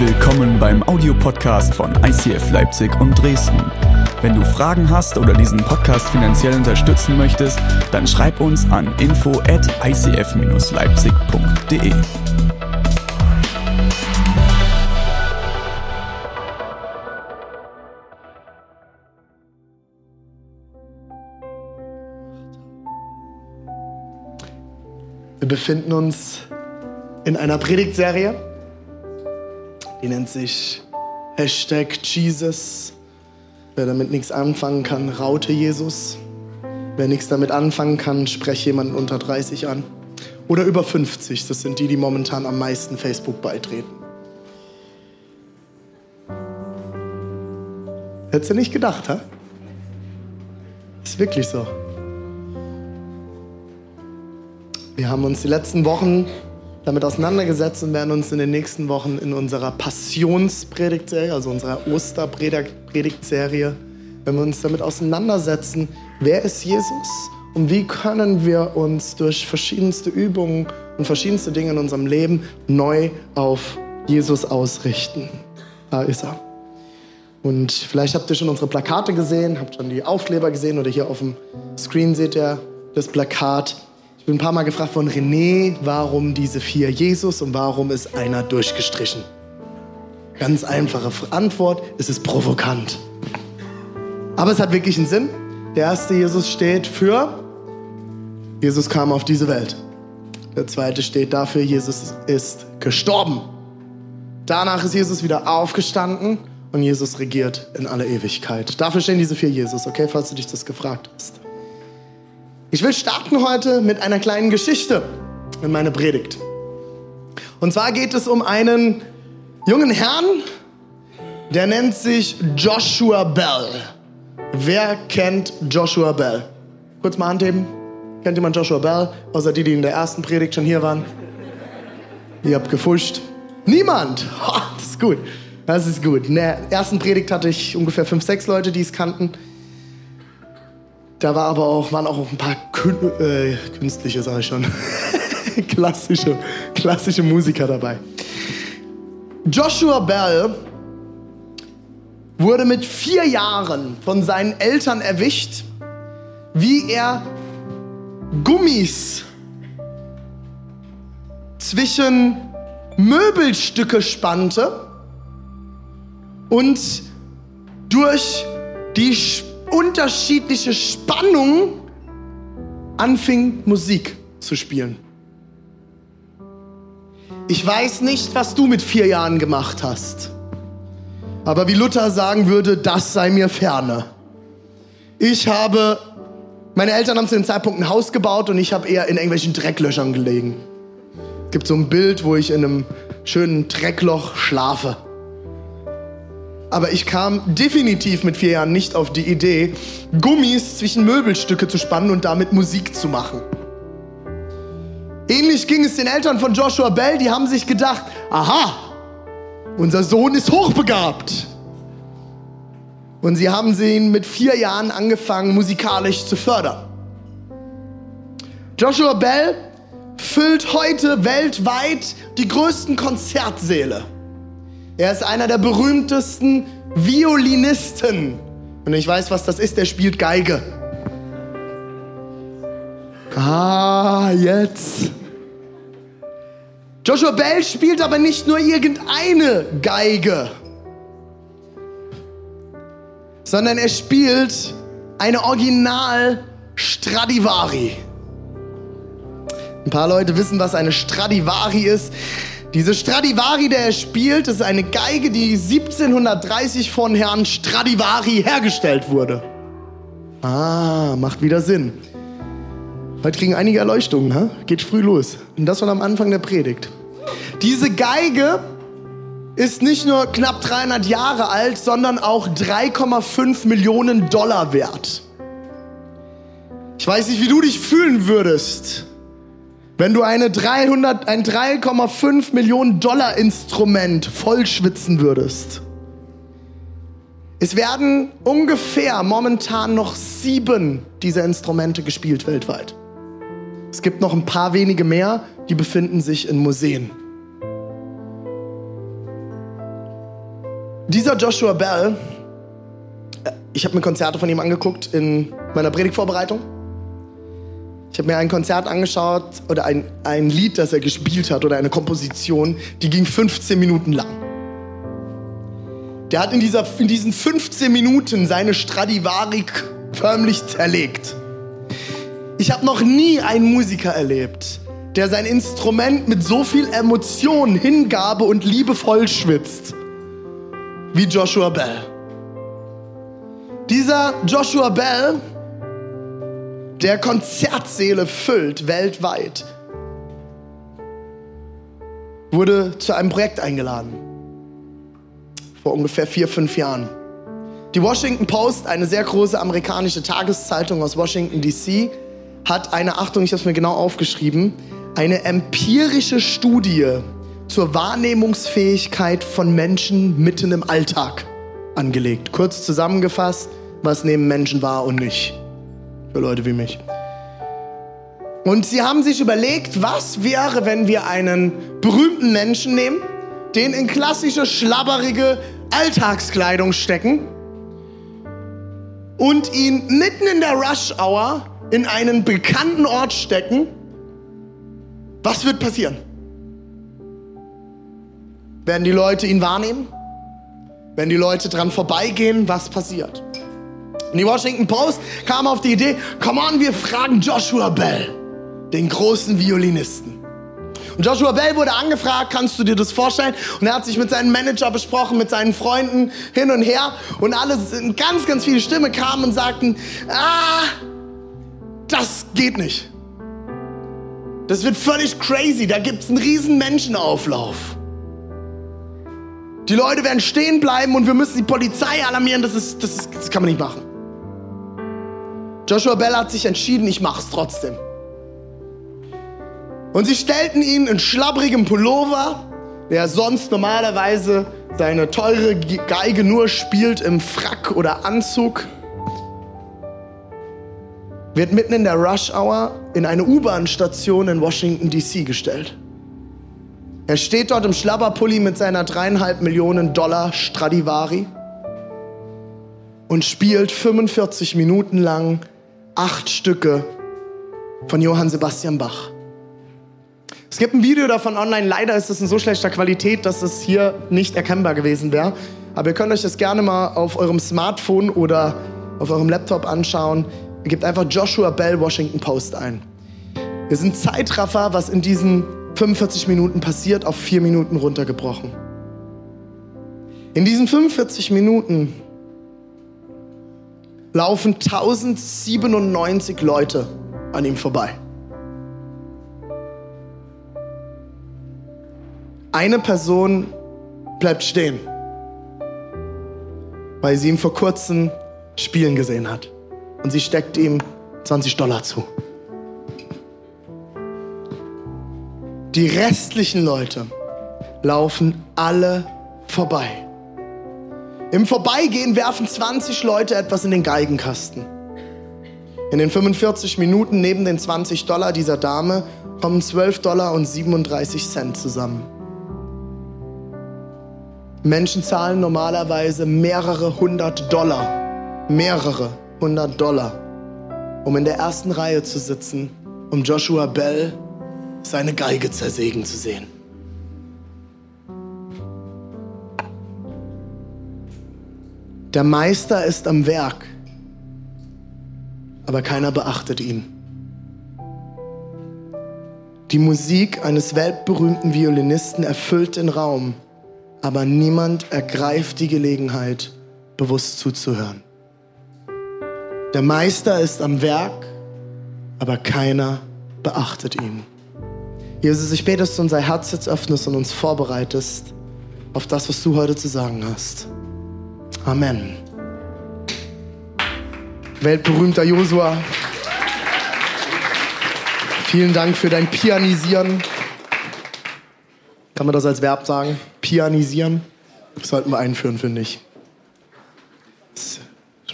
Willkommen beim Audiopodcast von ICF Leipzig und Dresden. Wenn du Fragen hast oder diesen Podcast finanziell unterstützen möchtest, dann schreib uns an info at icf-leipzig.de. Wir befinden uns in einer Predigtserie, die nennt sich Hashtag Jesus. Wer damit nichts anfangen kann, raute Jesus. Wer nichts damit anfangen kann, spreche jemanden unter 30 an. Oder über 50, das sind die, die momentan am meisten Facebook beitreten. Hättest du nicht gedacht, hä? Ist wirklich so. Wir haben uns die letzten Wochen damit auseinandergesetzt und werden uns in den nächsten Wochen in unserer Passionspredigtserie, also unserer Osterpredigtserie, wenn wir uns damit auseinandersetzen, wer ist Jesus und wie können wir uns durch verschiedenste Übungen und verschiedenste Dinge in unserem Leben neu auf Jesus ausrichten. Da ist er. Und vielleicht habt ihr schon unsere Plakate gesehen, habt schon die Aufkleber gesehen oder hier auf dem Screen seht ihr das Plakat bin ein paar Mal gefragt von René, warum diese vier Jesus und warum ist einer durchgestrichen? Ganz einfache Antwort, es ist provokant. Aber es hat wirklich einen Sinn. Der erste Jesus steht für Jesus kam auf diese Welt. Der zweite steht dafür, Jesus ist gestorben. Danach ist Jesus wieder aufgestanden und Jesus regiert in aller Ewigkeit. Dafür stehen diese vier Jesus, okay, falls du dich das gefragt hast. Ich will starten heute mit einer kleinen Geschichte in meiner Predigt. Und zwar geht es um einen jungen Herrn, der nennt sich Joshua Bell. Wer kennt Joshua Bell? Kurz mal Hand heben. Kennt jemand Joshua Bell? Außer die, die in der ersten Predigt schon hier waren. Ihr habt gefuscht. Niemand! Oh, das ist gut. Das ist gut. In der ersten Predigt hatte ich ungefähr fünf, sechs Leute, die es kannten. Da war aber auch, waren auch ein paar Kün äh, künstliche, sage ich schon, klassische, klassische Musiker dabei. Joshua Bell wurde mit vier Jahren von seinen Eltern erwischt, wie er Gummis zwischen Möbelstücke spannte und durch die unterschiedliche Spannung anfing Musik zu spielen. Ich weiß nicht, was du mit vier Jahren gemacht hast. Aber wie Luther sagen würde, das sei mir ferne. Ich habe, meine Eltern haben zu dem Zeitpunkt ein Haus gebaut und ich habe eher in irgendwelchen Drecklöchern gelegen. Es gibt so ein Bild, wo ich in einem schönen Dreckloch schlafe. Aber ich kam definitiv mit vier Jahren nicht auf die Idee, Gummis zwischen Möbelstücke zu spannen und damit Musik zu machen. Ähnlich ging es den Eltern von Joshua Bell, die haben sich gedacht, aha, unser Sohn ist hochbegabt. Und sie haben ihn mit vier Jahren angefangen, musikalisch zu fördern. Joshua Bell füllt heute weltweit die größten Konzertsäle. Er ist einer der berühmtesten Violinisten. Und ich weiß, was das ist. Er spielt Geige. Ah, jetzt. Joshua Bell spielt aber nicht nur irgendeine Geige, sondern er spielt eine Original Stradivari. Ein paar Leute wissen, was eine Stradivari ist. Diese Stradivari, der er spielt, ist eine Geige, die 1730 von Herrn Stradivari hergestellt wurde. Ah, macht wieder Sinn. Heute kriegen einige Erleuchtungen, ha? geht früh los. Und das schon am Anfang der Predigt. Diese Geige ist nicht nur knapp 300 Jahre alt, sondern auch 3,5 Millionen Dollar wert. Ich weiß nicht, wie du dich fühlen würdest, wenn du eine 300, ein 3,5 Millionen Dollar Instrument vollschwitzen würdest. Es werden ungefähr momentan noch sieben dieser Instrumente gespielt weltweit. Es gibt noch ein paar wenige mehr, die befinden sich in Museen. Dieser Joshua Bell, äh, ich habe mir Konzerte von ihm angeguckt in meiner Predigtvorbereitung. Ich habe mir ein Konzert angeschaut oder ein, ein Lied, das er gespielt hat oder eine Komposition, die ging 15 Minuten lang. Der hat in, dieser, in diesen 15 Minuten seine Stradivari förmlich zerlegt. Ich habe noch nie einen Musiker erlebt, der sein Instrument mit so viel Emotion, Hingabe und Liebe vollschwitzt wie Joshua Bell. Dieser Joshua Bell, der Konzertsäle füllt weltweit, wurde zu einem Projekt eingeladen. Vor ungefähr vier, fünf Jahren. Die Washington Post, eine sehr große amerikanische Tageszeitung aus Washington, D.C., hat eine, Achtung, ich habe es mir genau aufgeschrieben, eine empirische Studie zur Wahrnehmungsfähigkeit von Menschen mitten im Alltag angelegt. Kurz zusammengefasst, was nehmen Menschen wahr und nicht. Für Leute wie mich. Und sie haben sich überlegt, was wäre, wenn wir einen berühmten Menschen nehmen, den in klassische, schlabberige Alltagskleidung stecken und ihn mitten in der Rush Hour in einen bekannten Ort stecken was wird passieren? Werden die Leute ihn wahrnehmen? Wenn die Leute dran vorbeigehen, was passiert? Und die Washington Post kam auf die Idee, come on, wir fragen Joshua Bell, den großen Violinisten. Und Joshua Bell wurde angefragt, kannst du dir das vorstellen? Und er hat sich mit seinem Manager besprochen, mit seinen Freunden hin und her. Und alle, ganz, ganz viele Stimmen kamen und sagten, ah, das geht nicht. Das wird völlig crazy. Da gibt es einen riesen Menschenauflauf. Die Leute werden stehen bleiben und wir müssen die Polizei alarmieren. Das, ist, das, ist, das kann man nicht machen. Joshua Bell hat sich entschieden, ich mache es trotzdem. Und sie stellten ihn in schlabbrigem Pullover, der sonst normalerweise seine teure Geige nur spielt im Frack oder Anzug wird mitten in der Rush Hour in eine U-Bahn-Station in Washington, D.C. gestellt. Er steht dort im Schlabberpulli mit seiner dreieinhalb Millionen Dollar Stradivari und spielt 45 Minuten lang acht Stücke von Johann Sebastian Bach. Es gibt ein Video davon online. Leider ist es in so schlechter Qualität, dass es hier nicht erkennbar gewesen wäre. Aber ihr könnt euch das gerne mal auf eurem Smartphone oder auf eurem Laptop anschauen. Ihr gebt einfach Joshua Bell Washington Post ein. Wir sind Zeitraffer, was in diesen 45 Minuten passiert, auf vier Minuten runtergebrochen. In diesen 45 Minuten laufen 1097 Leute an ihm vorbei. Eine Person bleibt stehen, weil sie ihn vor kurzem spielen gesehen hat und sie steckt ihm 20 Dollar zu. Die restlichen Leute laufen alle vorbei. Im Vorbeigehen werfen 20 Leute etwas in den Geigenkasten. In den 45 Minuten neben den 20 Dollar dieser Dame kommen 12 Dollar und 37 Cent zusammen. Menschen zahlen normalerweise mehrere hundert Dollar. Mehrere 100 Dollar, um in der ersten Reihe zu sitzen, um Joshua Bell seine Geige zersägen zu sehen. Der Meister ist am Werk, aber keiner beachtet ihn. Die Musik eines weltberühmten Violinisten erfüllt den Raum, aber niemand ergreift die Gelegenheit, bewusst zuzuhören. Der Meister ist am Werk, aber keiner beachtet ihn. Jesus, ich bete, dass du unser Herz jetzt öffnest und uns vorbereitest auf das, was du heute zu sagen hast. Amen. Weltberühmter Josua, vielen Dank für dein Pianisieren. Kann man das als Verb sagen? Pianisieren? Das sollten wir einführen, finde ich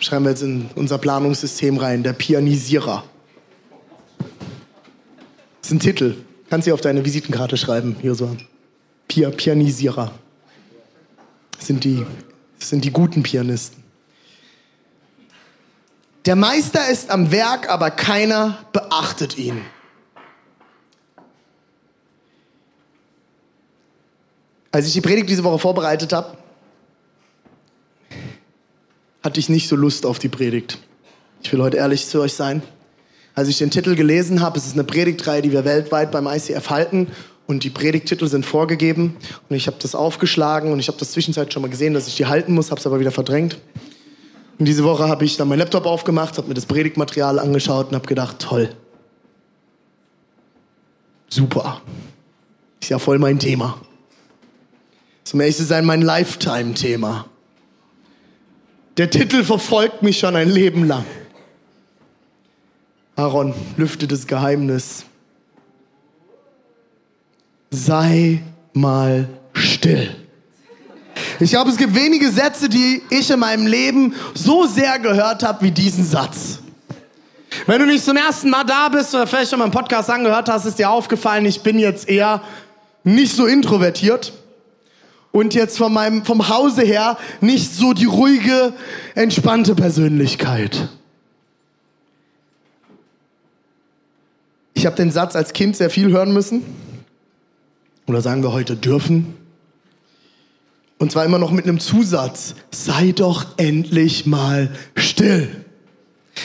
schreiben wir jetzt in unser Planungssystem rein, der Pianisierer. Das ist ein Titel. Kannst du auf deine Visitenkarte schreiben, Josua. Pia Pianisierer. Das sind die Das sind die guten Pianisten. Der Meister ist am Werk, aber keiner beachtet ihn. Als ich die Predigt diese Woche vorbereitet habe, hatte ich nicht so Lust auf die Predigt. Ich will heute ehrlich zu euch sein. Als ich den Titel gelesen habe, es ist eine Predigtreihe, die wir weltweit beim ICF halten und die Predigttitel sind vorgegeben und ich habe das aufgeschlagen und ich habe das zwischenzeit schon mal gesehen, dass ich die halten muss, habe es aber wieder verdrängt. Und diese Woche habe ich dann meinen Laptop aufgemacht, habe mir das Predigtmaterial angeschaut und habe gedacht, toll. Super. Ist ja voll mein Thema. Zum ehrlich sein, mein Lifetime-Thema. Der Titel verfolgt mich schon ein Leben lang. Aaron, lüfte das Geheimnis. Sei mal still. Ich glaube, es gibt wenige Sätze, die ich in meinem Leben so sehr gehört habe wie diesen Satz. Wenn du nicht zum ersten Mal da bist oder vielleicht schon mal einen Podcast angehört hast, ist dir aufgefallen, ich bin jetzt eher nicht so introvertiert und jetzt von meinem, vom Hause her nicht so die ruhige, entspannte Persönlichkeit. Ich habe den Satz als Kind sehr viel hören müssen. Oder sagen wir heute dürfen. Und zwar immer noch mit einem Zusatz. Sei doch endlich mal still.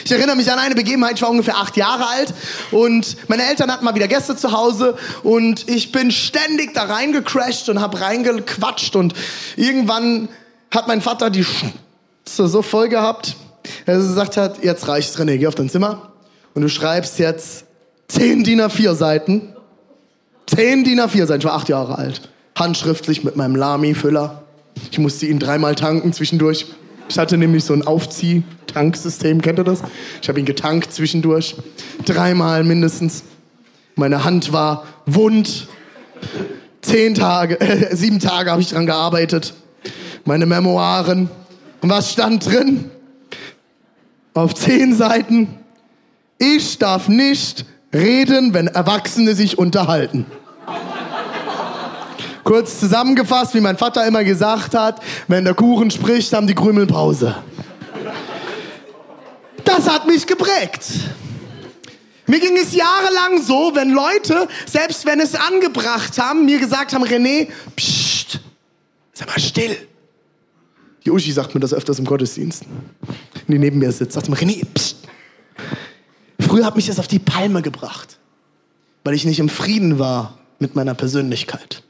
Ich erinnere mich an eine Begebenheit, ich war ungefähr acht Jahre alt und meine Eltern hatten mal wieder Gäste zu Hause und ich bin ständig da reingecrashed und habe reingequatscht und irgendwann hat mein Vater die Schnauze so voll gehabt, dass er gesagt hat, jetzt reicht's René, geh auf dein Zimmer und du schreibst jetzt zehn DIN A4 Seiten, zehn DIN A4 Seiten, ich war acht Jahre alt, handschriftlich mit meinem Lami-Füller. Ich musste ihn dreimal tanken zwischendurch. Ich hatte nämlich so ein Aufzieh-Tanksystem, kennt ihr das? Ich habe ihn getankt zwischendurch. Dreimal mindestens. Meine Hand war wund. Zehn Tage, äh, sieben Tage habe ich dran gearbeitet. Meine Memoiren. Und was stand drin? Auf zehn Seiten. Ich darf nicht reden, wenn Erwachsene sich unterhalten. Kurz zusammengefasst, wie mein Vater immer gesagt hat, wenn der Kuchen spricht, haben die Krümel Pause. Das hat mich geprägt. Mir ging es jahrelang so, wenn Leute, selbst wenn es angebracht haben, mir gesagt haben, René, pst, sei mal still. Die Uschi sagt mir das öfters im Gottesdienst. Die neben mir sitzt, sagt mir, René, pst. Früher hat mich das auf die Palme gebracht, weil ich nicht im Frieden war mit meiner Persönlichkeit.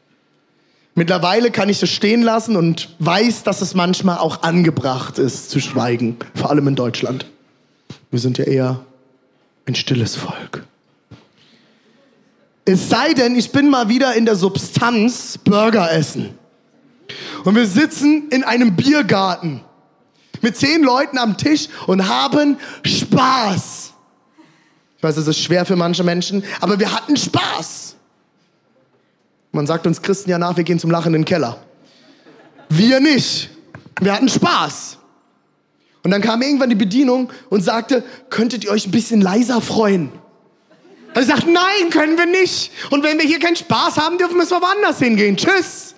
Mittlerweile kann ich es stehen lassen und weiß, dass es manchmal auch angebracht ist, zu schweigen. Vor allem in Deutschland. Wir sind ja eher ein stilles Volk. Es sei denn, ich bin mal wieder in der Substanz Burger essen. Und wir sitzen in einem Biergarten mit zehn Leuten am Tisch und haben Spaß. Ich weiß, es ist schwer für manche Menschen, aber wir hatten Spaß. Man sagt uns Christen ja nach, wir gehen zum Lachen in den Keller. Wir nicht. Wir hatten Spaß. Und dann kam irgendwann die Bedienung und sagte, könntet ihr euch ein bisschen leiser freuen? Und ich sagte, nein, können wir nicht. Und wenn wir hier keinen Spaß haben dürfen, müssen wir woanders hingehen. Tschüss.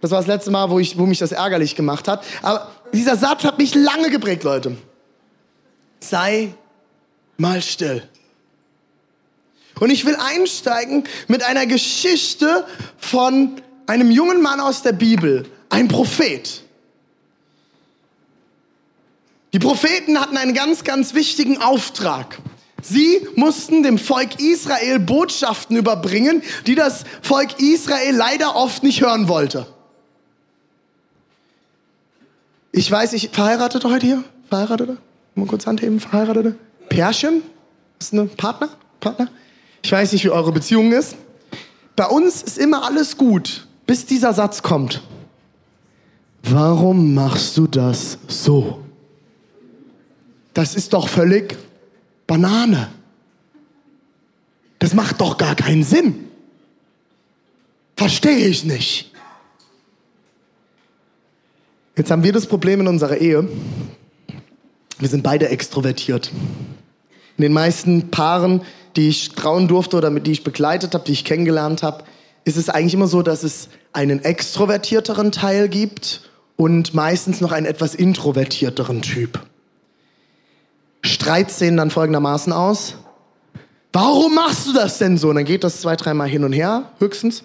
Das war das letzte Mal, wo, ich, wo mich das ärgerlich gemacht hat. Aber dieser Satz hat mich lange geprägt, Leute. Sei mal still. Und ich will einsteigen mit einer Geschichte von einem jungen Mann aus der Bibel, ein Prophet. Die Propheten hatten einen ganz, ganz wichtigen Auftrag. Sie mussten dem Volk Israel Botschaften überbringen, die das Volk Israel leider oft nicht hören wollte. Ich weiß, ich verheiratete heute hier? Verheiratete? Mal kurz Hand heben, verheiratete? Pärchen? Ist eine Partner? Partner? Ich weiß nicht, wie eure Beziehung ist. Bei uns ist immer alles gut, bis dieser Satz kommt. Warum machst du das so? Das ist doch völlig Banane. Das macht doch gar keinen Sinn. Verstehe ich nicht. Jetzt haben wir das Problem in unserer Ehe. Wir sind beide extrovertiert. In den meisten Paaren die ich trauen durfte oder mit die ich begleitet habe, die ich kennengelernt habe, ist es eigentlich immer so, dass es einen extrovertierteren Teil gibt und meistens noch einen etwas introvertierteren Typ. Streit sehen dann folgendermaßen aus. Warum machst du das denn so? Und dann geht das zwei, dreimal hin und her, höchstens.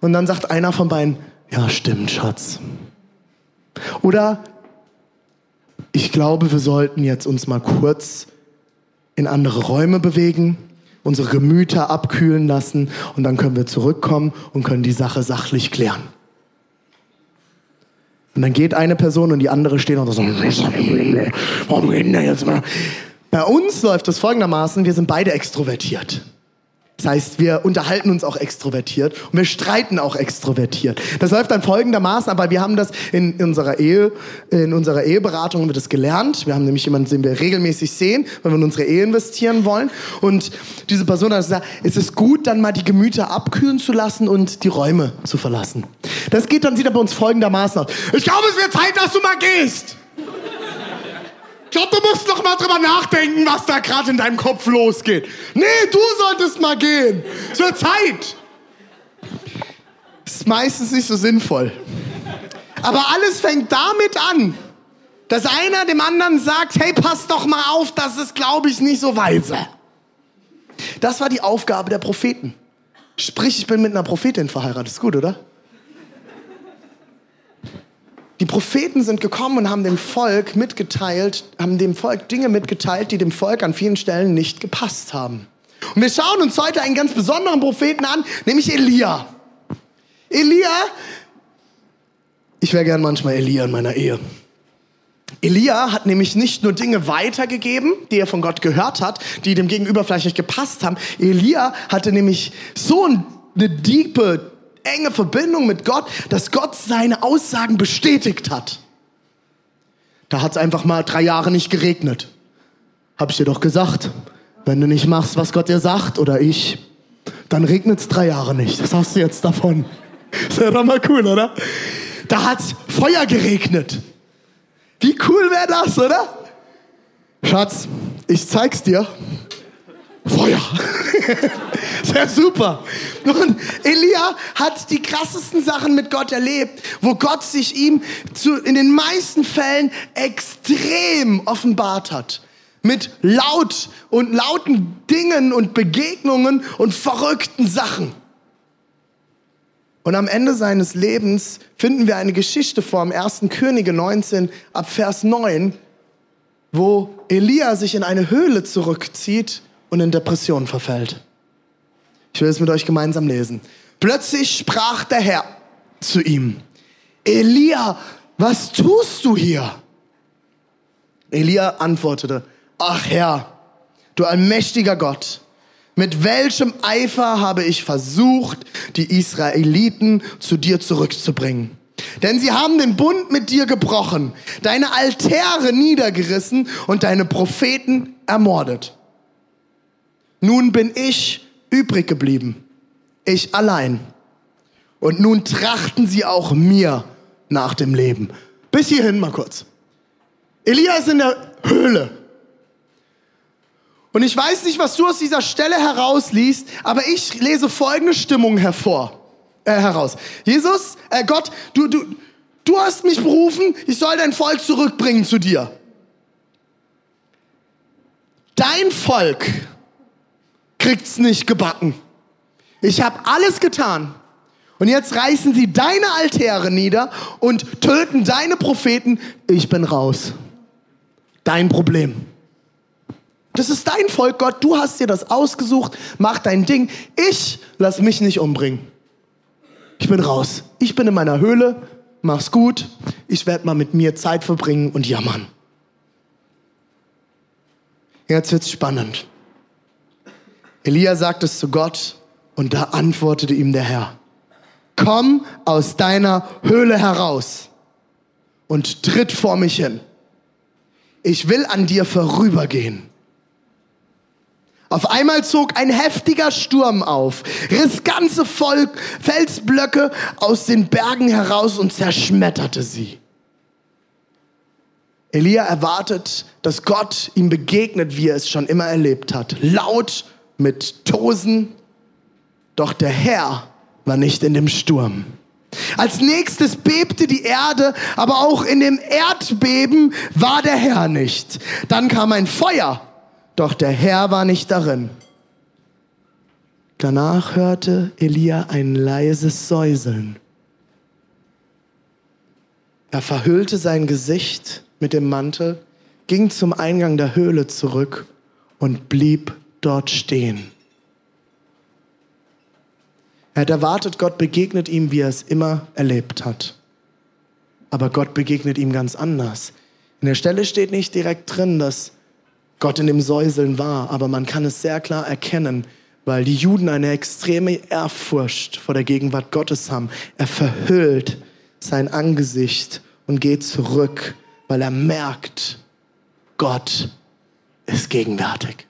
Und dann sagt einer von beiden, ja, stimmt, Schatz. Oder ich glaube, wir sollten jetzt uns mal kurz in andere Räume bewegen, unsere Gemüter abkühlen lassen und dann können wir zurückkommen und können die Sache sachlich klären. Und dann geht eine Person und die andere steht und so, warum reden jetzt mal? Bei uns läuft es folgendermaßen, wir sind beide extrovertiert. Das heißt, wir unterhalten uns auch extrovertiert und wir streiten auch extrovertiert. Das läuft dann folgendermaßen, aber wir haben das in unserer Ehe, in unserer Eheberatung haben wir das gelernt. Wir haben nämlich jemanden, den wir regelmäßig sehen, wenn wir in unsere Ehe investieren wollen. Und diese Person hat gesagt, es ist gut, dann mal die Gemüter abkühlen zu lassen und die Räume zu verlassen. Das geht dann, sieht er bei uns folgendermaßen aus. Ich glaube, es wird Zeit, dass du mal gehst. Ich glaube, du musst noch mal drüber nachdenken, was da gerade in deinem Kopf losgeht. Nee, du solltest mal gehen. Es wird Zeit. Ist meistens nicht so sinnvoll. Aber alles fängt damit an, dass einer dem anderen sagt, hey, pass doch mal auf, das ist, glaube ich, nicht so weise. Das war die Aufgabe der Propheten. Sprich, ich bin mit einer Prophetin verheiratet. Ist gut, oder? Die Propheten sind gekommen und haben dem Volk mitgeteilt, haben dem Volk Dinge mitgeteilt, die dem Volk an vielen Stellen nicht gepasst haben. Und wir schauen uns heute einen ganz besonderen Propheten an, nämlich Elia. Elia, ich wäre gern manchmal Elia in meiner Ehe. Elia hat nämlich nicht nur Dinge weitergegeben, die er von Gott gehört hat, die dem Gegenüber vielleicht nicht gepasst haben. Elia hatte nämlich so eine diepe, enge Verbindung mit Gott, dass Gott seine Aussagen bestätigt hat. Da hat es einfach mal drei Jahre nicht geregnet. Hab ich dir doch gesagt. Wenn du nicht machst, was Gott dir sagt oder ich, dann regnet es drei Jahre nicht. Das hast du jetzt davon. Ist ja doch mal cool, oder? Da hat's Feuer geregnet. Wie cool wäre das, oder? Schatz, ich zeig's dir. Feuer. Sehr super. Und Elia hat die krassesten Sachen mit Gott erlebt, wo Gott sich ihm zu, in den meisten Fällen extrem offenbart hat. Mit laut und lauten Dingen und Begegnungen und verrückten Sachen. Und am Ende seines Lebens finden wir eine Geschichte vor im 1. Könige 19 ab Vers 9, wo Elia sich in eine Höhle zurückzieht und in Depression verfällt. Ich will es mit euch gemeinsam lesen. Plötzlich sprach der Herr zu ihm, Elia, was tust du hier? Elia antwortete, ach Herr, du allmächtiger Gott, mit welchem Eifer habe ich versucht, die Israeliten zu dir zurückzubringen? Denn sie haben den Bund mit dir gebrochen, deine Altäre niedergerissen und deine Propheten ermordet. Nun bin ich übrig geblieben, ich allein. Und nun trachten sie auch mir nach dem Leben. Bis hierhin mal kurz. Elia ist in der Höhle. Und ich weiß nicht, was du aus dieser Stelle herausliest, aber ich lese folgende Stimmung hervor, äh, heraus. Jesus, äh, Gott, du, du, du hast mich berufen, ich soll dein Volk zurückbringen zu dir. Dein Volk kriegt's nicht gebacken. Ich habe alles getan. Und jetzt reißen sie deine Altäre nieder und töten deine Propheten. Ich bin raus. Dein Problem. Das ist dein Volk, Gott. Du hast dir das ausgesucht. Mach dein Ding. Ich lass mich nicht umbringen. Ich bin raus. Ich bin in meiner Höhle. Mach's gut. Ich werde mal mit mir Zeit verbringen und jammern. Jetzt wird's spannend. Elia sagt es zu Gott und da antwortete ihm der Herr, komm aus deiner Höhle heraus und tritt vor mich hin. Ich will an dir vorübergehen. Auf einmal zog ein heftiger Sturm auf, riss ganze Volk, Felsblöcke aus den Bergen heraus und zerschmetterte sie. Elia erwartet, dass Gott ihm begegnet, wie er es schon immer erlebt hat. Laut mit Tosen, doch der Herr war nicht in dem Sturm. Als nächstes bebte die Erde, aber auch in dem Erdbeben war der Herr nicht. Dann kam ein Feuer, doch der Herr war nicht darin. Danach hörte Elia ein leises Säuseln. Er verhüllte sein Gesicht mit dem Mantel, ging zum Eingang der Höhle zurück und blieb dort stehen. Er hat erwartet, Gott begegnet ihm, wie er es immer erlebt hat. Aber Gott begegnet ihm ganz anders. In der Stelle steht nicht direkt drin, dass Gott in dem Säuseln war, aber man kann es sehr klar erkennen, weil die Juden eine extreme Ehrfurcht vor der Gegenwart Gottes haben. Er verhüllt sein Angesicht und geht zurück, weil er merkt, Gott ist gegenwärtig.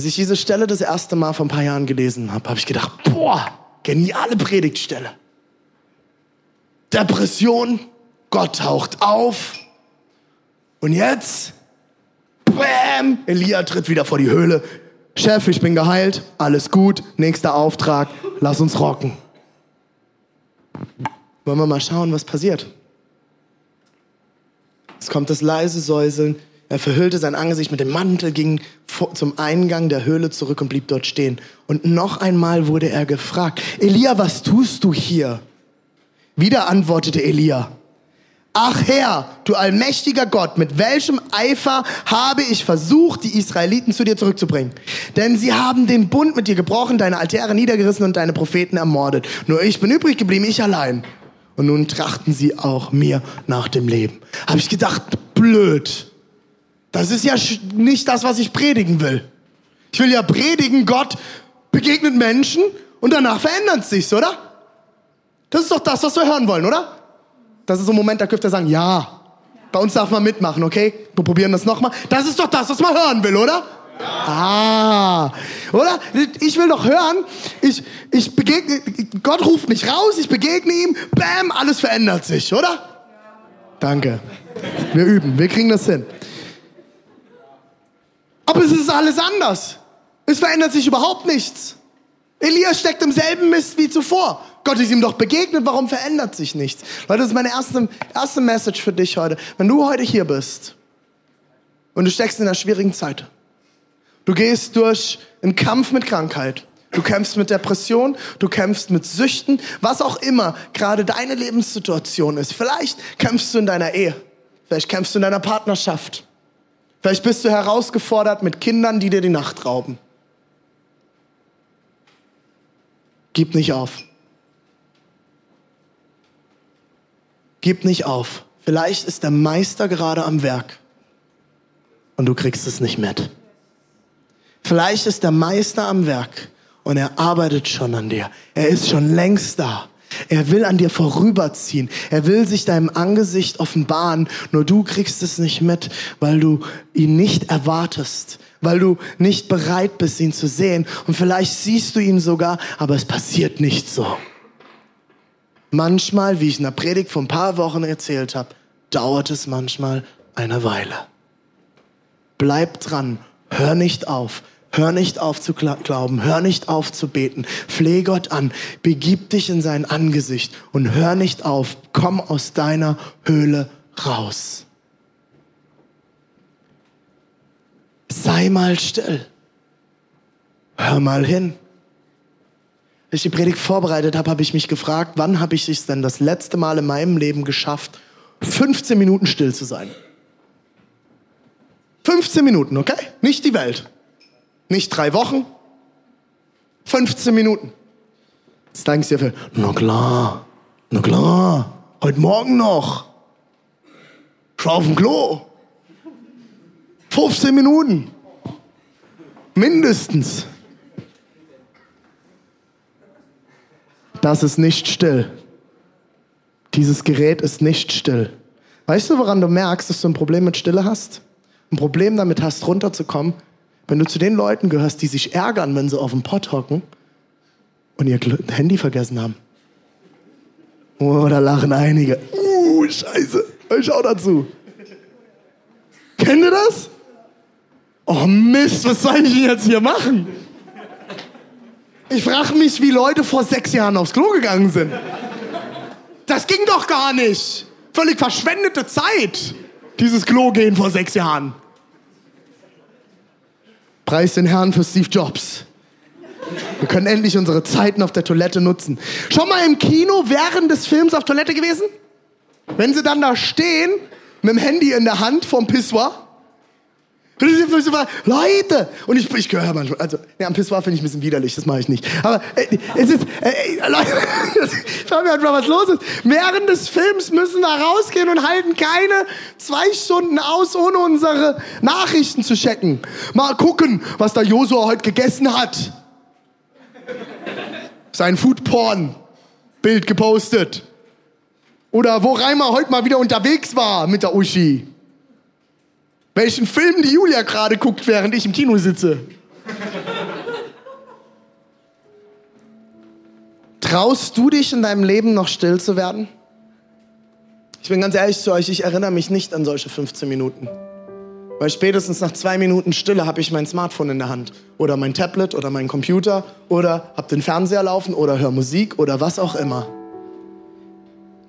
Als ich diese Stelle das erste Mal vor ein paar Jahren gelesen habe, habe ich gedacht, boah, geniale Predigtstelle. Depression, Gott taucht auf. Und jetzt, bam, Elia tritt wieder vor die Höhle. Chef, ich bin geheilt, alles gut, nächster Auftrag, lass uns rocken. Wollen wir mal schauen, was passiert? Es kommt das leise Säuseln. Er verhüllte sein Angesicht mit dem Mantel, ging zum Eingang der Höhle zurück und blieb dort stehen. Und noch einmal wurde er gefragt, Elia, was tust du hier? Wieder antwortete Elia, Ach Herr, du allmächtiger Gott, mit welchem Eifer habe ich versucht, die Israeliten zu dir zurückzubringen? Denn sie haben den Bund mit dir gebrochen, deine Altäre niedergerissen und deine Propheten ermordet. Nur ich bin übrig geblieben, ich allein. Und nun trachten sie auch mir nach dem Leben. Habe ich gedacht, blöd. Das ist ja nicht das, was ich predigen will. Ich will ja predigen, Gott begegnet Menschen und danach verändert es sich, oder? Das ist doch das, was wir hören wollen, oder? Das ist so ein Moment, da dürft ihr sagen, ja. Bei uns darf man mitmachen, okay? Wir probieren das nochmal. Das ist doch das, was man hören will, oder? Ah, oder? Ich will doch hören, ich, ich begegne, Gott ruft mich raus, ich begegne ihm, bam, alles verändert sich, oder? Danke. Wir üben, wir kriegen das hin. Aber es ist alles anders. Es verändert sich überhaupt nichts. Elias steckt im selben Mist wie zuvor. Gott ist ihm doch begegnet, warum verändert sich nichts? Leute, das ist meine erste, erste Message für dich heute. Wenn du heute hier bist und du steckst in einer schwierigen Zeit, du gehst durch einen Kampf mit Krankheit, du kämpfst mit Depression, du kämpfst mit Süchten, was auch immer gerade deine Lebenssituation ist. Vielleicht kämpfst du in deiner Ehe, vielleicht kämpfst du in deiner Partnerschaft, vielleicht bist du herausgefordert mit Kindern, die dir die Nacht rauben. Gib nicht auf. Gib nicht auf. Vielleicht ist der Meister gerade am Werk und du kriegst es nicht mit. Vielleicht ist der Meister am Werk und er arbeitet schon an dir. Er ist schon längst da. Er will an dir vorüberziehen. Er will sich deinem Angesicht offenbaren. Nur du kriegst es nicht mit, weil du ihn nicht erwartest, weil du nicht bereit bist, ihn zu sehen. Und vielleicht siehst du ihn sogar, aber es passiert nicht so. Manchmal, wie ich in der Predigt vor ein paar Wochen erzählt habe, dauert es manchmal eine Weile. Bleib dran, hör nicht auf, hör nicht auf zu glauben, hör nicht auf zu beten, fleh Gott an, begib dich in sein Angesicht und hör nicht auf, komm aus deiner Höhle raus. Sei mal still, hör mal hin. Als ich die Predigt vorbereitet habe, habe ich mich gefragt, wann habe ich es denn das letzte Mal in meinem Leben geschafft, 15 Minuten still zu sein? 15 Minuten, okay? Nicht die Welt. Nicht drei Wochen. 15 Minuten. Jetzt denkst du dir für, na klar, na klar, heute Morgen noch. Schau auf dem Klo. 15 Minuten. Mindestens. Das ist nicht still. Dieses Gerät ist nicht still. Weißt du, woran du merkst, dass du ein Problem mit Stille hast? Ein Problem damit hast, runterzukommen? Wenn du zu den Leuten gehörst, die sich ärgern, wenn sie auf dem Pott hocken und ihr Handy vergessen haben. Oh, da lachen einige. Uh, scheiße. Schau dazu. Kennt ihr das? Oh Mist, was soll ich jetzt hier machen? Ich frage mich, wie Leute vor sechs Jahren aufs Klo gegangen sind. Das ging doch gar nicht. Völlig verschwendete Zeit, dieses Klo gehen vor sechs Jahren. Preis den Herrn für Steve Jobs. Wir können endlich unsere Zeiten auf der Toilette nutzen. Schon mal im Kino während des Films auf Toilette gewesen? Wenn sie dann da stehen, mit dem Handy in der Hand vom Pissoir. Leute! Und ich, ich gehöre manchmal, also, ja, am Pissoir finde ich ein bisschen widerlich, das mache ich nicht. Aber äh, es ist, äh, Leute, ich halt mal, was los ist. Während des Films müssen wir rausgehen und halten keine zwei Stunden aus, ohne unsere Nachrichten zu checken. Mal gucken, was der Josua heute gegessen hat. Sein Foodporn-Bild gepostet. Oder wo Reimer heute mal wieder unterwegs war mit der Uschi. Welchen Film die Julia gerade guckt, während ich im Kino sitze. Traust du dich in deinem Leben noch still zu werden? Ich bin ganz ehrlich zu euch, ich erinnere mich nicht an solche 15 Minuten. Weil spätestens nach zwei Minuten Stille habe ich mein Smartphone in der Hand. Oder mein Tablet oder mein Computer. Oder habe den Fernseher laufen oder höre Musik oder was auch immer.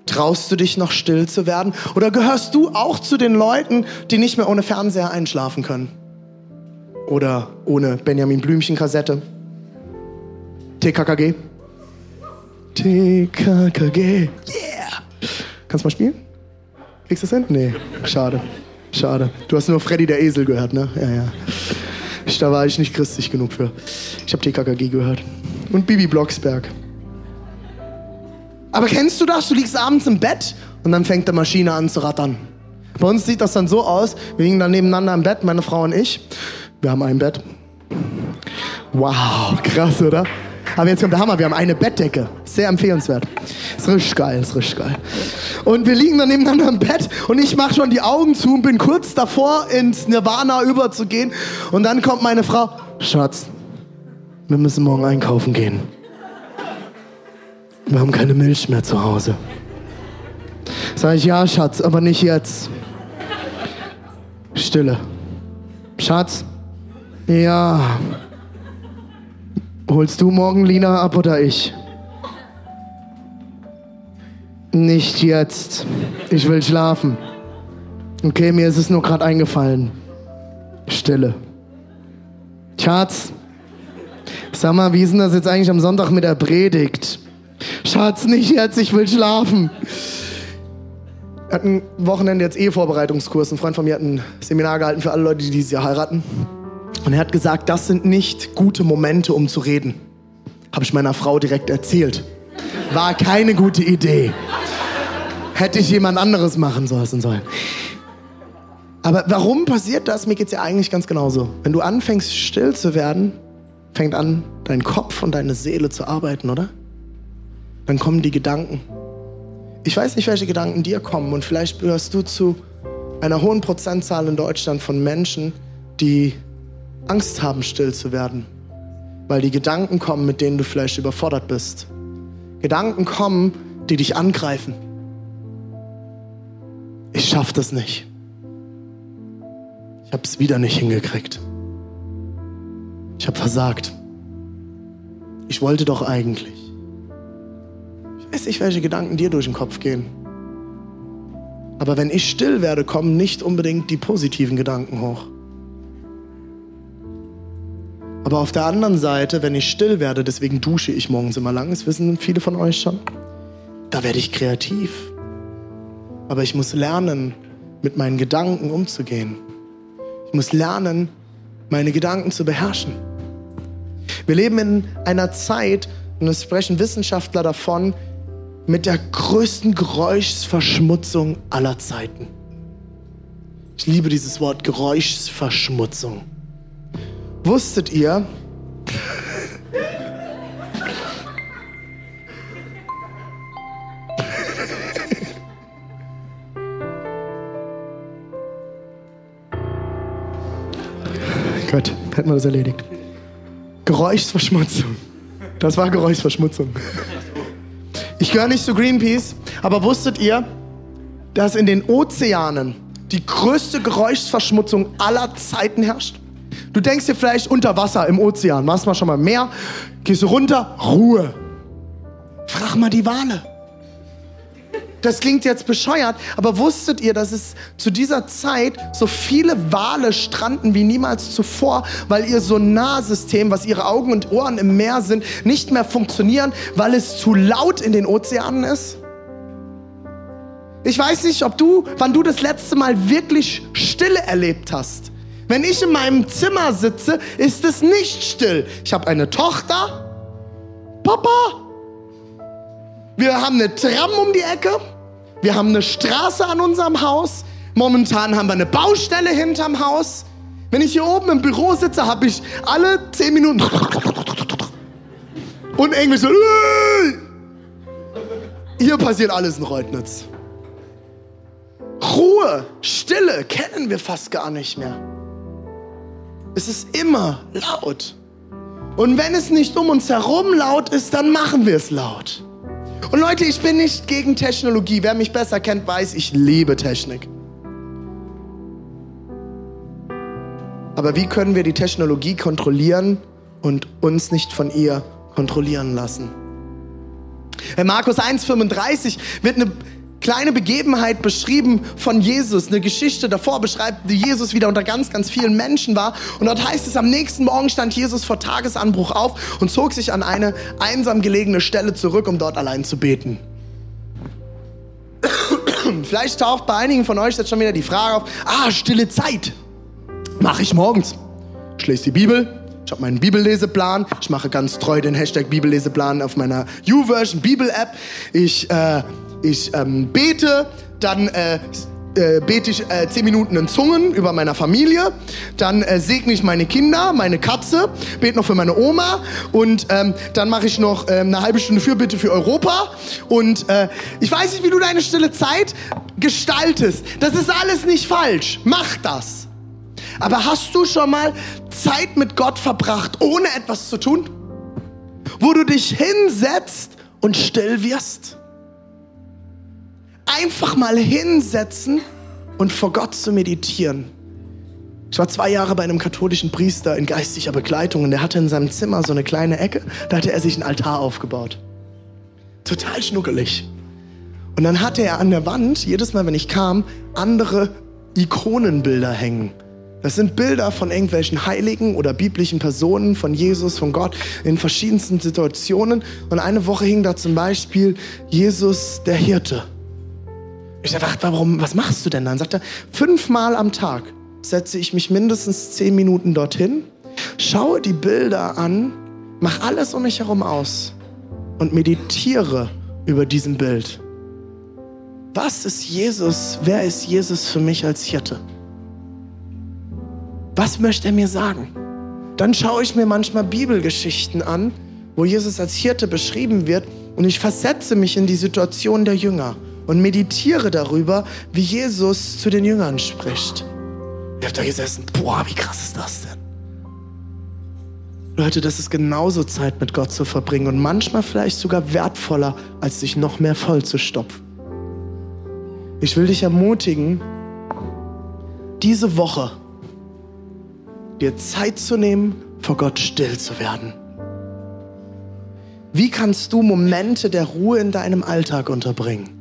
Traust du dich noch still zu werden? Oder gehörst du auch zu den Leuten, die nicht mehr ohne Fernseher einschlafen können? Oder ohne Benjamin Blümchen Kassette? TKKG? TKKG. Yeah! Kannst du mal spielen? Kriegst du das hin? Nee, schade. Schade. Du hast nur Freddy der Esel gehört, ne? Ja, ja. Da war ich nicht christlich genug für. Ich habe TKKG gehört. Und Bibi Blocksberg. Aber kennst du das? Du liegst abends im Bett und dann fängt die Maschine an zu rattern. Bei uns sieht das dann so aus, wir liegen dann nebeneinander im Bett, meine Frau und ich. Wir haben ein Bett. Wow, krass, oder? Aber jetzt kommt der Hammer, wir haben eine Bettdecke. Sehr empfehlenswert. Ist richtig geil, ist richtig geil. Und wir liegen dann nebeneinander im Bett und ich mache schon die Augen zu und bin kurz davor, ins Nirvana überzugehen. Und dann kommt meine Frau, Schatz, wir müssen morgen einkaufen gehen. Wir haben keine Milch mehr zu Hause. Sag ich, ja, Schatz, aber nicht jetzt. Stille. Schatz? Ja. Holst du morgen Lina ab oder ich? Nicht jetzt. Ich will schlafen. Okay, mir ist es nur gerade eingefallen. Stille. Schatz, sag mal, wie ist denn das jetzt eigentlich am Sonntag mit der Predigt? Schatz, nicht jetzt, ich will schlafen. Er hat ein Wochenende jetzt Ehevorbereitungskurs. Ein Freund von mir hat ein Seminar gehalten für alle Leute, die dieses Jahr heiraten. Und er hat gesagt, das sind nicht gute Momente, um zu reden. Habe ich meiner Frau direkt erzählt. War keine gute Idee. Hätte ich jemand anderes machen sollen. Aber warum passiert das? Mir geht es ja eigentlich ganz genauso. Wenn du anfängst, still zu werden, fängt an, dein Kopf und deine Seele zu arbeiten, oder? Dann kommen die Gedanken. Ich weiß nicht, welche Gedanken dir kommen und vielleicht gehörst du zu einer hohen Prozentzahl in Deutschland von Menschen, die Angst haben, still zu werden, weil die Gedanken kommen, mit denen du vielleicht überfordert bist. Gedanken kommen, die dich angreifen. Ich schaff das nicht. Ich habe es wieder nicht hingekriegt. Ich habe versagt. Ich wollte doch eigentlich weiß nicht, welche Gedanken dir durch den Kopf gehen. Aber wenn ich still werde, kommen nicht unbedingt die positiven Gedanken hoch. Aber auf der anderen Seite, wenn ich still werde, deswegen dusche ich morgens immer lang, das wissen viele von euch schon, da werde ich kreativ. Aber ich muss lernen, mit meinen Gedanken umzugehen. Ich muss lernen, meine Gedanken zu beherrschen. Wir leben in einer Zeit, und es sprechen Wissenschaftler davon, mit der größten Geräuschsverschmutzung aller Zeiten. Ich liebe dieses Wort Geräuschsverschmutzung. Wusstet ihr, Gott, hätten wir das erledigt. Geräuschsverschmutzung. Das war Geräuschsverschmutzung. Ich gehöre nicht zu Greenpeace, aber wusstet ihr, dass in den Ozeanen die größte Geräuschsverschmutzung aller Zeiten herrscht? Du denkst dir vielleicht unter Wasser im Ozean, machst mal schon mal Meer, gehst runter, Ruhe. Frag mal die Wale. Das klingt jetzt bescheuert, aber wusstet ihr, dass es zu dieser Zeit so viele Wale stranden wie niemals zuvor, weil ihr Sonarsystem, was ihre Augen und Ohren im Meer sind, nicht mehr funktionieren, weil es zu laut in den Ozeanen ist? Ich weiß nicht, ob du, wann du das letzte Mal wirklich Stille erlebt hast. Wenn ich in meinem Zimmer sitze, ist es nicht still. Ich habe eine Tochter. Papa. Wir haben eine Tram um die Ecke. Wir haben eine Straße an unserem Haus. Momentan haben wir eine Baustelle hinterm Haus. Wenn ich hier oben im Büro sitze, habe ich alle zehn Minuten und irgendwie so. Hier passiert alles in Reutnitz. Ruhe, Stille kennen wir fast gar nicht mehr. Es ist immer laut. Und wenn es nicht um uns herum laut ist, dann machen wir es laut. Und Leute, ich bin nicht gegen Technologie. Wer mich besser kennt, weiß, ich liebe Technik. Aber wie können wir die Technologie kontrollieren und uns nicht von ihr kontrollieren lassen? In Markus 1,35 wird eine kleine Begebenheit beschrieben von Jesus, eine Geschichte davor beschreibt, wie Jesus wieder unter ganz, ganz vielen Menschen war. Und dort heißt es, am nächsten Morgen stand Jesus vor Tagesanbruch auf und zog sich an eine einsam gelegene Stelle zurück, um dort allein zu beten. Vielleicht taucht bei einigen von euch jetzt schon wieder die Frage auf, ah, stille Zeit. Mache ich morgens. Ich lese die Bibel, ich habe meinen Bibelleseplan. Ich mache ganz treu den Hashtag Bibelleseplan auf meiner YouVersion Bibel-App. Ich äh, ich ähm, bete, dann äh, äh, bete ich äh, zehn Minuten in Zungen über meiner Familie, dann äh, segne ich meine Kinder, meine Katze, bete noch für meine Oma und ähm, dann mache ich noch äh, eine halbe Stunde Fürbitte für Europa und äh, ich weiß nicht, wie du deine stille Zeit gestaltest. Das ist alles nicht falsch. Mach das. Aber hast du schon mal Zeit mit Gott verbracht, ohne etwas zu tun? Wo du dich hinsetzt und still wirst? Einfach mal hinsetzen und vor Gott zu meditieren. Ich war zwei Jahre bei einem katholischen Priester in geistlicher Begleitung und der hatte in seinem Zimmer so eine kleine Ecke, da hatte er sich einen Altar aufgebaut. Total schnuckelig. Und dann hatte er an der Wand, jedes Mal, wenn ich kam, andere Ikonenbilder hängen. Das sind Bilder von irgendwelchen Heiligen oder biblischen Personen, von Jesus, von Gott in verschiedensten Situationen. Und eine Woche hing da zum Beispiel Jesus der Hirte. Ich dachte, warum, was machst du denn dann? Sagt er, fünfmal am Tag setze ich mich mindestens zehn Minuten dorthin, schaue die Bilder an, mach alles um mich herum aus und meditiere über diesem Bild. Was ist Jesus? Wer ist Jesus für mich als Hirte? Was möchte er mir sagen? Dann schaue ich mir manchmal Bibelgeschichten an, wo Jesus als Hirte beschrieben wird und ich versetze mich in die Situation der Jünger und meditiere darüber, wie Jesus zu den Jüngern spricht. Ich habe da gesessen, boah, wie krass ist das denn? Leute, das ist genauso Zeit mit Gott zu verbringen und manchmal vielleicht sogar wertvoller, als sich noch mehr voll zu stopfen. Ich will dich ermutigen, diese Woche dir Zeit zu nehmen, vor Gott still zu werden. Wie kannst du Momente der Ruhe in deinem Alltag unterbringen?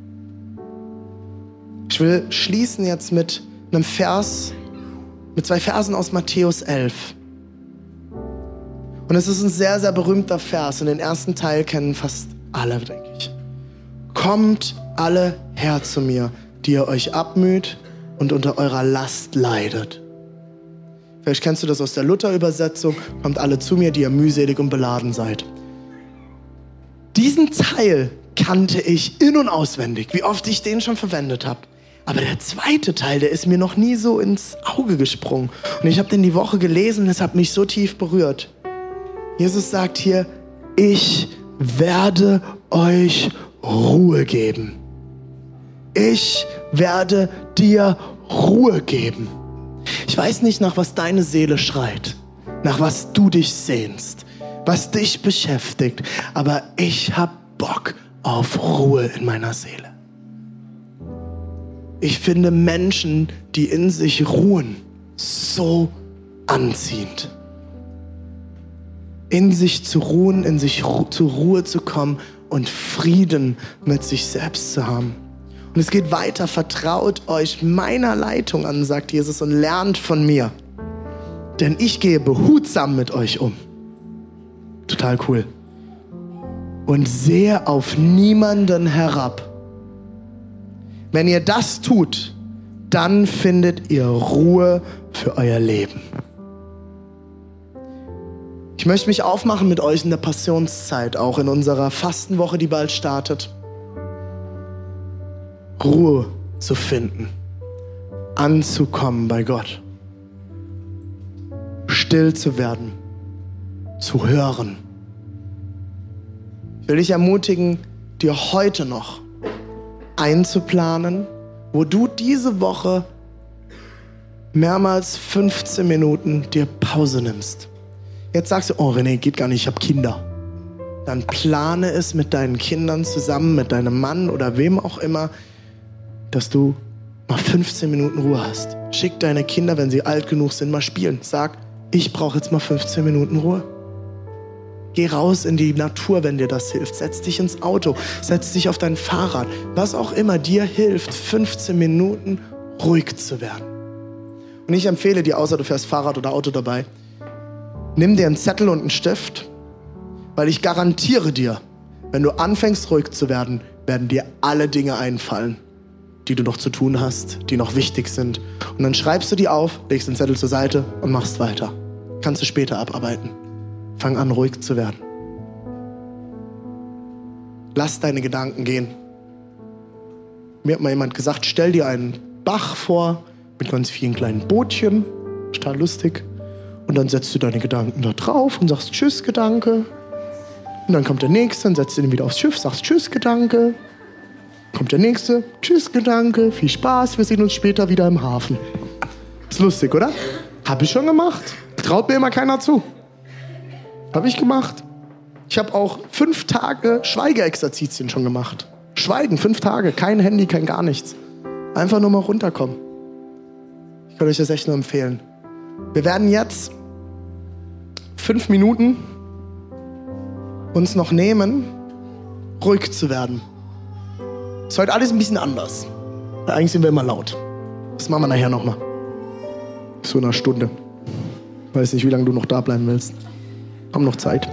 Ich will schließen jetzt mit einem Vers, mit zwei Versen aus Matthäus 11. Und es ist ein sehr, sehr berühmter Vers. Und den ersten Teil kennen fast alle, denke ich. Kommt alle her zu mir, die ihr euch abmüht und unter eurer Last leidet. Vielleicht kennst du das aus der Luther-Übersetzung. Kommt alle zu mir, die ihr mühselig und beladen seid. Diesen Teil kannte ich in- und auswendig, wie oft ich den schon verwendet habe. Aber der zweite Teil, der ist mir noch nie so ins Auge gesprungen. Und ich habe den die Woche gelesen, es hat mich so tief berührt. Jesus sagt hier, ich werde euch Ruhe geben. Ich werde dir Ruhe geben. Ich weiß nicht, nach was deine Seele schreit, nach was du dich sehnst, was dich beschäftigt, aber ich habe Bock auf Ruhe in meiner Seele. Ich finde Menschen, die in sich ruhen, so anziehend. In sich zu ruhen, in sich ru zur Ruhe zu kommen und Frieden mit sich selbst zu haben. Und es geht weiter, vertraut euch meiner Leitung an, sagt Jesus, und lernt von mir. Denn ich gehe behutsam mit euch um. Total cool. Und sehe auf niemanden herab. Wenn ihr das tut, dann findet ihr Ruhe für euer Leben. Ich möchte mich aufmachen mit euch in der Passionszeit, auch in unserer Fastenwoche, die bald startet. Ruhe zu finden, anzukommen bei Gott, still zu werden, zu hören. Ich will dich ermutigen, dir heute noch einzuplanen, wo du diese Woche mehrmals 15 Minuten dir Pause nimmst. Jetzt sagst du, oh René, geht gar nicht, ich habe Kinder. Dann plane es mit deinen Kindern zusammen, mit deinem Mann oder wem auch immer, dass du mal 15 Minuten Ruhe hast. Schick deine Kinder, wenn sie alt genug sind, mal spielen. Sag, ich brauche jetzt mal 15 Minuten Ruhe. Geh raus in die Natur, wenn dir das hilft. Setz dich ins Auto, setz dich auf dein Fahrrad. Was auch immer dir hilft, 15 Minuten ruhig zu werden. Und ich empfehle dir, außer du fährst Fahrrad oder Auto dabei, nimm dir einen Zettel und einen Stift, weil ich garantiere dir, wenn du anfängst ruhig zu werden, werden dir alle Dinge einfallen, die du noch zu tun hast, die noch wichtig sind. Und dann schreibst du die auf, legst den Zettel zur Seite und machst weiter. Kannst du später abarbeiten. Fang an, ruhig zu werden. Lass deine Gedanken gehen. Mir hat mal jemand gesagt, stell dir einen Bach vor mit ganz vielen kleinen Bootchen. Total lustig. Und dann setzt du deine Gedanken da drauf und sagst Tschüss, Gedanke. Und dann kommt der Nächste, dann setzt den wieder aufs Schiff, sagst Tschüss, Gedanke. Kommt der Nächste, Tschüss, Gedanke, viel Spaß, wir sehen uns später wieder im Hafen. Ist lustig, oder? Hab ich schon gemacht. Traut mir immer keiner zu. Habe ich gemacht. Ich habe auch fünf Tage Schweigeexerzitien schon gemacht. Schweigen, fünf Tage, kein Handy, kein gar nichts. Einfach nur mal runterkommen. Ich kann euch das echt nur empfehlen. Wir werden jetzt fünf Minuten uns noch nehmen, ruhig zu werden. Ist heute alles ein bisschen anders. Eigentlich sind wir immer laut. Das machen wir nachher nochmal. So in einer Stunde. Weiß nicht, wie lange du noch da bleiben willst haben noch Zeit.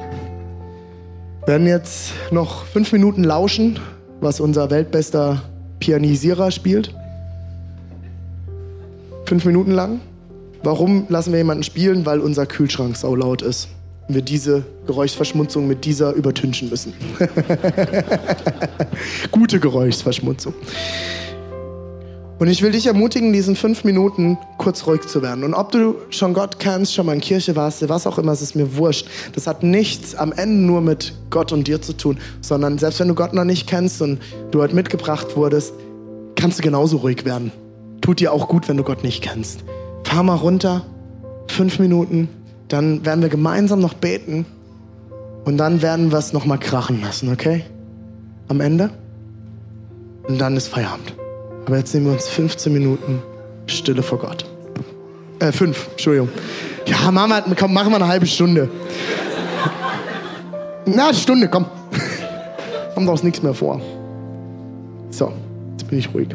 Wir werden jetzt noch fünf Minuten lauschen, was unser weltbester Pianisierer spielt. Fünf Minuten lang. Warum lassen wir jemanden spielen? Weil unser Kühlschrank saulaut ist. Und wir diese Geräuschverschmutzung mit dieser übertünchen müssen. Gute Geräuschverschmutzung. Und ich will dich ermutigen, diesen fünf Minuten kurz ruhig zu werden. Und ob du schon Gott kennst, schon mal in Kirche warst, was auch immer, es ist mir wurscht. Das hat nichts am Ende nur mit Gott und dir zu tun, sondern selbst wenn du Gott noch nicht kennst und du heute mitgebracht wurdest, kannst du genauso ruhig werden. Tut dir auch gut, wenn du Gott nicht kennst. Fahr mal runter, fünf Minuten, dann werden wir gemeinsam noch beten und dann werden wir es nochmal krachen lassen, okay? Am Ende. Und dann ist Feierabend. Aber jetzt nehmen wir uns 15 Minuten Stille vor Gott. Äh, fünf, Entschuldigung. Ja, machen wir, komm, machen wir eine halbe Stunde. Na, Stunde, komm. Kommt daraus nichts mehr vor. So, jetzt bin ich ruhig.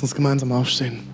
Uns gemeinsam aufstehen.